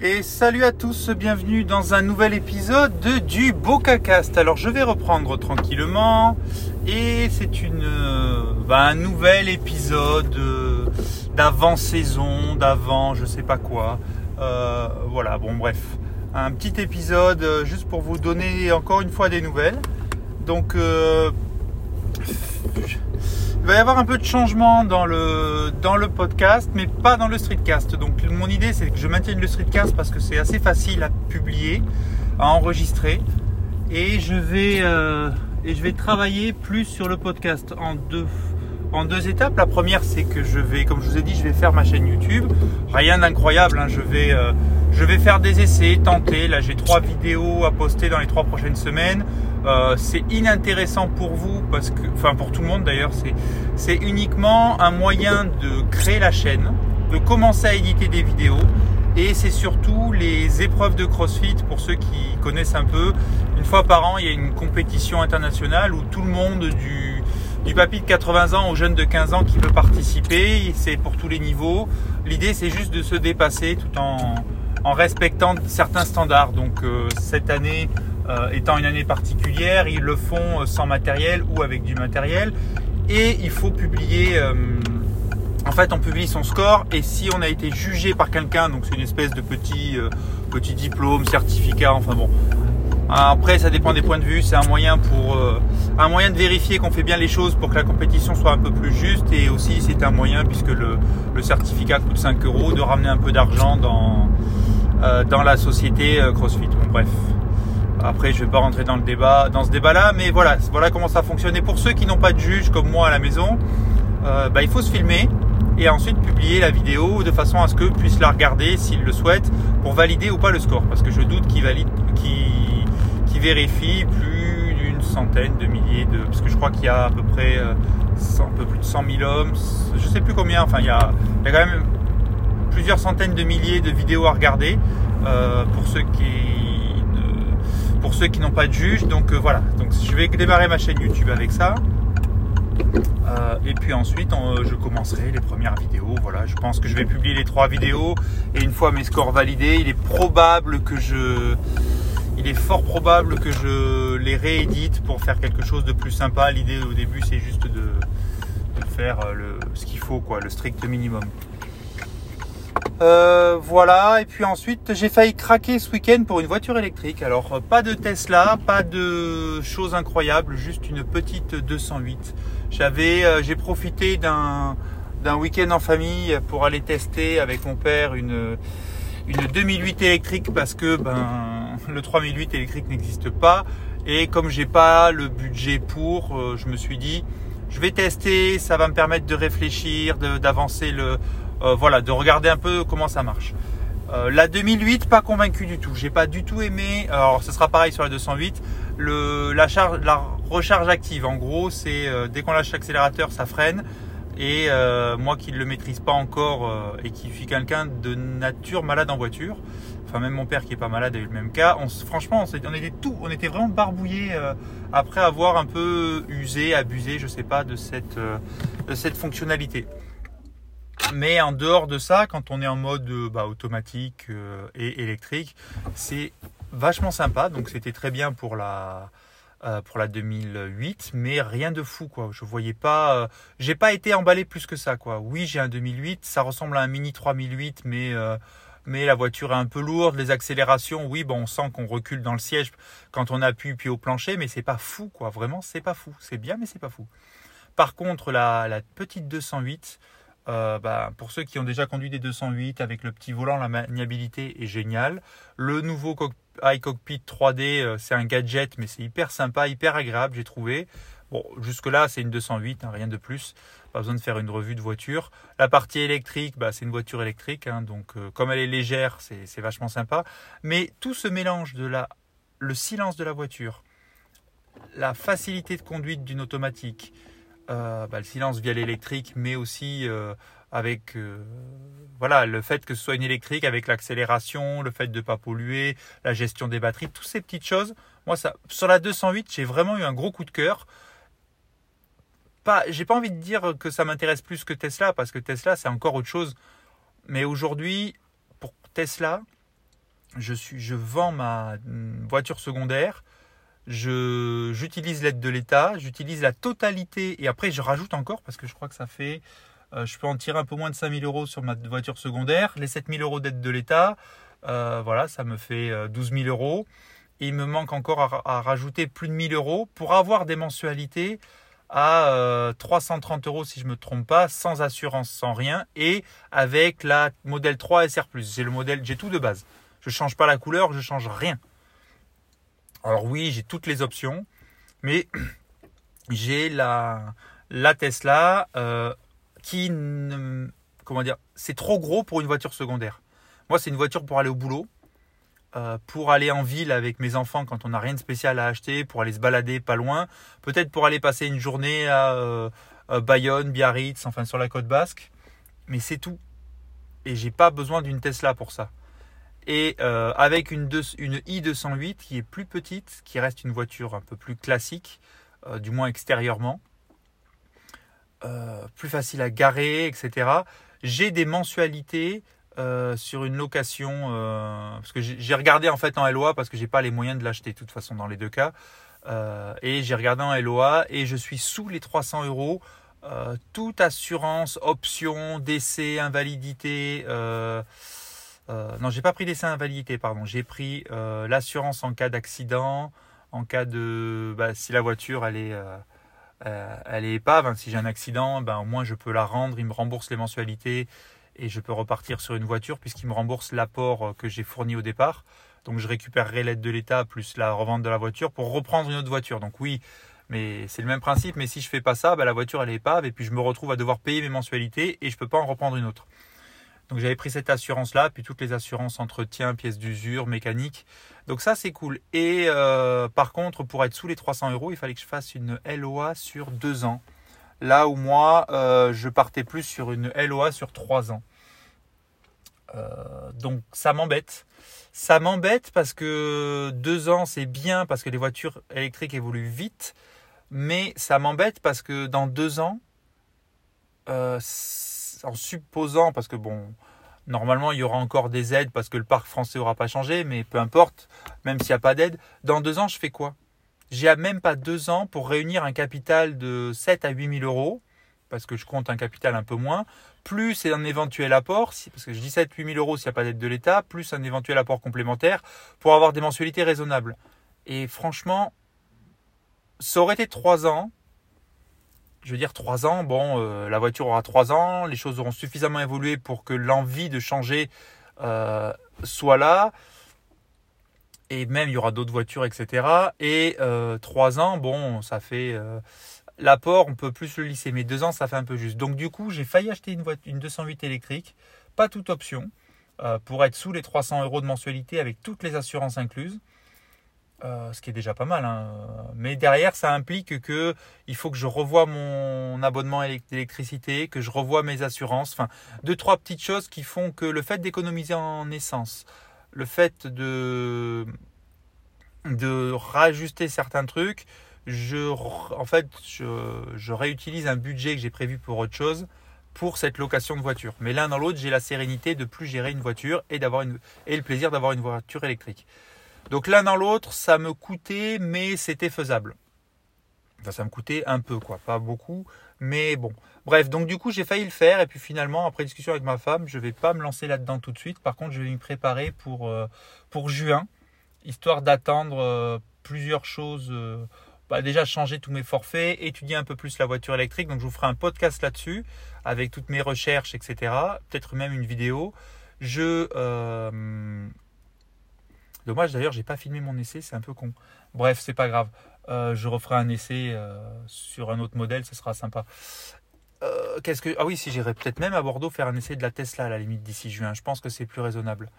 Et salut à tous, bienvenue dans un nouvel épisode de, du BocaCast. Alors je vais reprendre tranquillement et c'est une euh, bah, un nouvel épisode euh, d'avant-saison, d'avant je sais pas quoi. Euh, voilà, bon bref, un petit épisode euh, juste pour vous donner encore une fois des nouvelles. Donc euh, il va y avoir un peu de changement dans le, podcast, mais pas dans le streetcast. Donc mon idée c'est que je maintienne le streetcast parce que c'est assez facile à publier, à enregistrer. Et je vais, euh, travailler plus sur le podcast en deux, étapes. La première c'est que je vais, comme je vous ai dit, je vais faire ma chaîne YouTube. Rien d'incroyable, hein. euh, je vais faire des essais, tenter. Là j'ai trois vidéos à poster dans les trois prochaines semaines. Euh, c'est inintéressant pour vous parce que, enfin pour tout le monde d'ailleurs, c'est uniquement un moyen de créer la chaîne, de commencer à éditer des vidéos et c'est surtout les épreuves de CrossFit pour ceux qui connaissent un peu. Une fois par an, il y a une compétition internationale où tout le monde du papy de 80 ans au jeune de 15 ans qui peut participer, c'est pour tous les niveaux. L'idée c'est juste de se dépasser tout en respectant certains standards. Donc euh, cette année étant une année particulière, ils le font euh, sans matériel ou avec du matériel. Et il faut publier, euh, en fait on publie son score et si on a été jugé par quelqu'un, donc c'est une espèce de petit, euh, petit diplôme, certificat, enfin bon. Après ça dépend des points de vue, c'est un moyen euh, de vérifier qu'on fait bien les choses pour que la compétition soit un peu plus juste et aussi c'est un moyen puisque le, certificat coûte 5 euros de ramener un peu d'argent dans, euh, dans la société euh, CrossFit. Bon, bref. Après, je vais pas rentrer dans le débat, dans ce débat-là, mais voilà, voilà comment ça fonctionne. Et pour ceux qui n'ont pas de juge comme moi à la maison, euh, bah, il faut se filmer et ensuite publier la vidéo de façon à ce que puissent la regarder s'ils le souhaitent pour valider ou pas le score. Parce que je doute qu'ils valide, qu'ils, vérifient plus d'une centaine de milliers de, parce que je crois qu'il y a à peu près euh, 100 un peu plus de 100 000 hommes, je sais plus combien. Enfin, il y a, quand même plusieurs centaines de milliers de vidéos à regarder euh, pour ceux qui ne- pour ceux qui n'ont pas de juge. Donc euh, voilà. Donc je vais démarrer ma chaîne YouTube avec ça. Euh, et puis ensuite, on- je commencerai les premières vidéos. Voilà, je pense que je vais publier les trois vidéos. Et une fois mes scores validés, il est probable que je, il est fort probable que je les réédite pour faire quelque chose de plus sympa. L'idée au début, c'est juste de, de faire euh, le, ce qu'il faut, quoi, le strict minimum. Euh, voilà, et puis ensuite j'ai failli craquer ce week-end pour une voiture électrique. Alors euh, pas de Tesla, pas de choses incroyables, juste une petite 208. J'avais, euh, j'ai profité d'un week-end en famille pour aller tester avec mon père une une 2008 électrique parce que ben le 3008 électrique n'existe pas et comme j'ai pas le budget pour, je me suis dit je vais tester, ça va me permettre de réfléchir, d'avancer le euh, voilà, de regarder un peu comment ça marche. Euh, la 2008, pas convaincu du tout. J'ai pas du tout aimé. Alors, ce sera pareil sur la 208. Le, la charge, la recharge active, en gros, c'est euh, dès qu'on lâche l'accélérateur, ça freine. Et euh, moi qui ne le maîtrise pas encore euh, et qui suis quelqu'un de nature malade en voiture, enfin même mon père qui est pas malade a eu le même cas. Franchement, on, était tout, on était vraiment barbouillé après avoir un peu usé, abusé, je sais pas, de cette euh, de cette fonctionnalité. Mais en dehors de ça, quand on est en mode euh, bah, automatique euh, et électrique, c'est vachement sympa. Donc c'était très bien pour la euh, pour la 2008, mais rien de fou quoi. Je voyais pas, euh, j'ai pas été emballé plus que ça quoi. Oui, j'ai un 2008, ça ressemble à un Mini 3008, mais euh, mais la voiture est un peu lourde, les accélérations, oui, bon, on sent qu'on recule dans le siège quand on appuie puis au plancher, mais c'est pas fou quoi. Vraiment, c'est pas fou. C'est bien, mais c'est pas fou. Par contre, la, la petite 208, euh, bah, pour ceux qui ont déjà conduit des 208 avec le petit volant, la maniabilité est géniale. Le nouveau cock- iCockpit 3D, euh, c'est un gadget, mais c'est hyper sympa, hyper agréable, j'ai trouvé. Bon, jusque-là, c'est une 208, hein, rien de plus. Pas besoin de faire une revue de voiture. La partie électrique, bah, c'est une voiture électrique, hein, donc euh, comme elle est légère, c'est vachement sympa. Mais tout ce mélange de la, le silence de la voiture, la facilité de conduite d'une automatique, euh, bah, le silence via l'électrique, mais aussi avec voilà le fait que ce soit une électrique, avec l'accélération, le fait de ne pas polluer, la gestion des batteries, toutes ces petites choses. Moi, ça, sur la 208, j'ai vraiment eu un gros coup de cœur. Pas, j'ai pas envie de dire que ça m'intéresse plus que Tesla, parce que Tesla, c'est encore autre chose. Mais aujourd'hui, pour Tesla, je, suis, je vends ma voiture secondaire, j'utilise l'aide de l'État, j'utilise la totalité et après je rajoute encore parce que je crois que ça fait, euh, je peux en tirer un peu moins de 5000 euros sur ma voiture secondaire, les 7000 euros d'aide de l'État, euh, voilà, ça me fait 12 000 euros. Et il me manque encore à, rajouter plus de 1000 euros pour avoir des mensualités à 330 euros si je ne me trompe pas, sans assurance, sans rien, et avec la modèle 3 SR+. J'ai le modèle, j'ai tout de base. Je change pas la couleur, je change rien. Alors oui, j'ai toutes les options, mais j'ai la, la Tesla euh, qui ne, comment dire, c'est trop gros pour une voiture secondaire. Moi, c'est une voiture pour aller au boulot, euh, pour aller en ville avec mes enfants quand on n'a rien de spécial à acheter, pour aller se balader pas loin, peut-être pour aller passer une journée à euh, Bayonne, Biarritz, enfin sur la côte basque, mais c'est tout. Et j'ai pas besoin d'une Tesla pour ça et euh, avec une, une, i208 qui est plus petite, qui reste une voiture un peu plus classique, du moins extérieurement, euh, plus facile à garer, etc. J'ai des mensualités sur une location, parce que j'ai regardé en fait en LOA parce que j'ai pas les moyens de l'acheter de toute façon dans les deux cas, et j'ai regardé en LOA et je suis sous les 300 euros. toute assurance, option, décès, invalidité, euh, non, j'ai pas pris l'essai invalidité, pardon. J'ai pris euh, l'assurance en cas d'accident, en cas de, bah, si la voiture elle est, euh, euh, elle est épave, hein, si j'ai un accident, ben au moins je peux la rendre, il me rembourse les mensualités et je peux repartir sur une voiture puisqu'il me rembourse l'apport que j'ai fourni au départ. Donc je récupérerai l'aide de l'État plus la revente de la voiture pour reprendre une autre voiture. Donc oui, mais c'est le même principe. Mais si je fais pas ça, ben, la voiture elle est épave et puis je me retrouve à devoir payer mes mensualités et je peux pas en reprendre une autre. Donc j'avais pris cette assurance-là, puis toutes les assurances entretien, pièces d'usure, mécanique. Donc ça c'est cool. Et euh, par contre, pour être sous les 300 euros, il fallait que je fasse une LOA sur deux ans. Là où moi, euh, je partais plus sur une LOA sur trois ans. Euh, donc ça m'embête. Ça m'embête parce que deux ans c'est bien parce que les voitures électriques évoluent vite. Mais ça m'embête parce que dans deux ans, en supposant, parce que bon, normalement il y aura encore des aides parce que le parc français n'aura pas changé, mais peu importe, même s'il n'y a pas d'aide, dans deux ans je fais quoi? J'ai même pas deux ans pour réunir un capital de 7 à 8 000 euros, parce que je compte un capital un peu moins, plus un éventuel apport, parce que je dis 7 8 000 euros s'il n'y a pas d'aide de l'État, plus un éventuel apport complémentaire pour avoir des mensualités raisonnables. Et franchement, ça aurait été trois ans, je veux dire, trois ans, bon, euh, la voiture aura trois ans, les choses auront suffisamment évolué pour que l'envie de changer euh, soit là. Et même, il y aura d'autres voitures, etc. Et euh, trois ans, bon, ça fait... L'apport, on peut plus le lisser, mais deux ans, ça fait un peu juste. Donc du coup, j'ai failli acheter une, voiture, une 208 électrique, pas toute option, pour être sous les 300 euros de mensualité avec toutes les assurances incluses. Euh, ce qui est déjà pas mal. Hein. Mais derrière, ça implique que il faut que je revoie mon abonnement d'électricité, que je revoie mes assurances. Enfin, deux trois petites choses qui font que le fait d'économiser en essence, le fait de de rajuster certains trucs, je en fait je, je réutilise un budget que j'ai prévu pour autre chose pour cette location de voiture. Mais l'un dans l'autre, j'ai la sérénité de plus gérer une voiture et une et le plaisir d'avoir une voiture électrique. Donc l'un dans l'autre, ça me coûtait, mais c'était faisable. Enfin, ça me coûtait un peu, quoi, pas beaucoup, mais bon. Bref, donc du coup, j'ai failli le faire, et puis finalement, après discussion avec ma femme, je ne vais pas me lancer là-dedans tout de suite. Par contre, je vais me préparer pour, euh, juin, histoire d'attendre euh, plusieurs choses. Euh, bah, déjà changer tous mes forfaits, étudier un peu plus la voiture électrique. Donc je vous ferai un podcast là-dessus avec toutes mes recherches, etc. Peut-être même une vidéo. Je Dommage d'ailleurs, j'ai pas filmé mon essai, c'est un peu con. Bref, c'est pas grave. Euh, je referai un essai euh, sur un autre modèle, ce sera sympa. Euh, que ah oui, si j'irai peut-être même à Bordeaux faire un essai de la Tesla à la limite d'ici juin. Je pense que c'est plus raisonnable.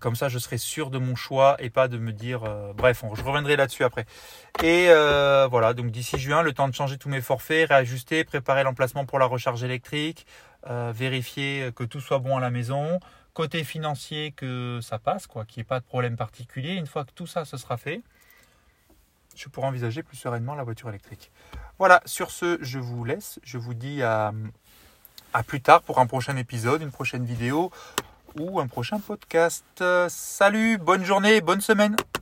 comme ça, je serai sûr de mon choix et pas de me dire. bref, je reviendrai là-dessus après. Et voilà, donc d'ici juin, le temps de changer tous mes forfaits, réajuster, préparer l'emplacement pour la recharge électrique, vérifier que tout soit bon à la maison, Côté financier, que ça passe, quoi, qu'il n'y ait pas de problème particulier. Une fois que tout ça se sera fait, je pourrai envisager plus sereinement la voiture électrique. Voilà, sur ce, je vous laisse. Je vous dis à, à plus tard pour un prochain épisode, une prochaine vidéo. ou un prochain podcast. Salut, bonne journée, bonne semaine.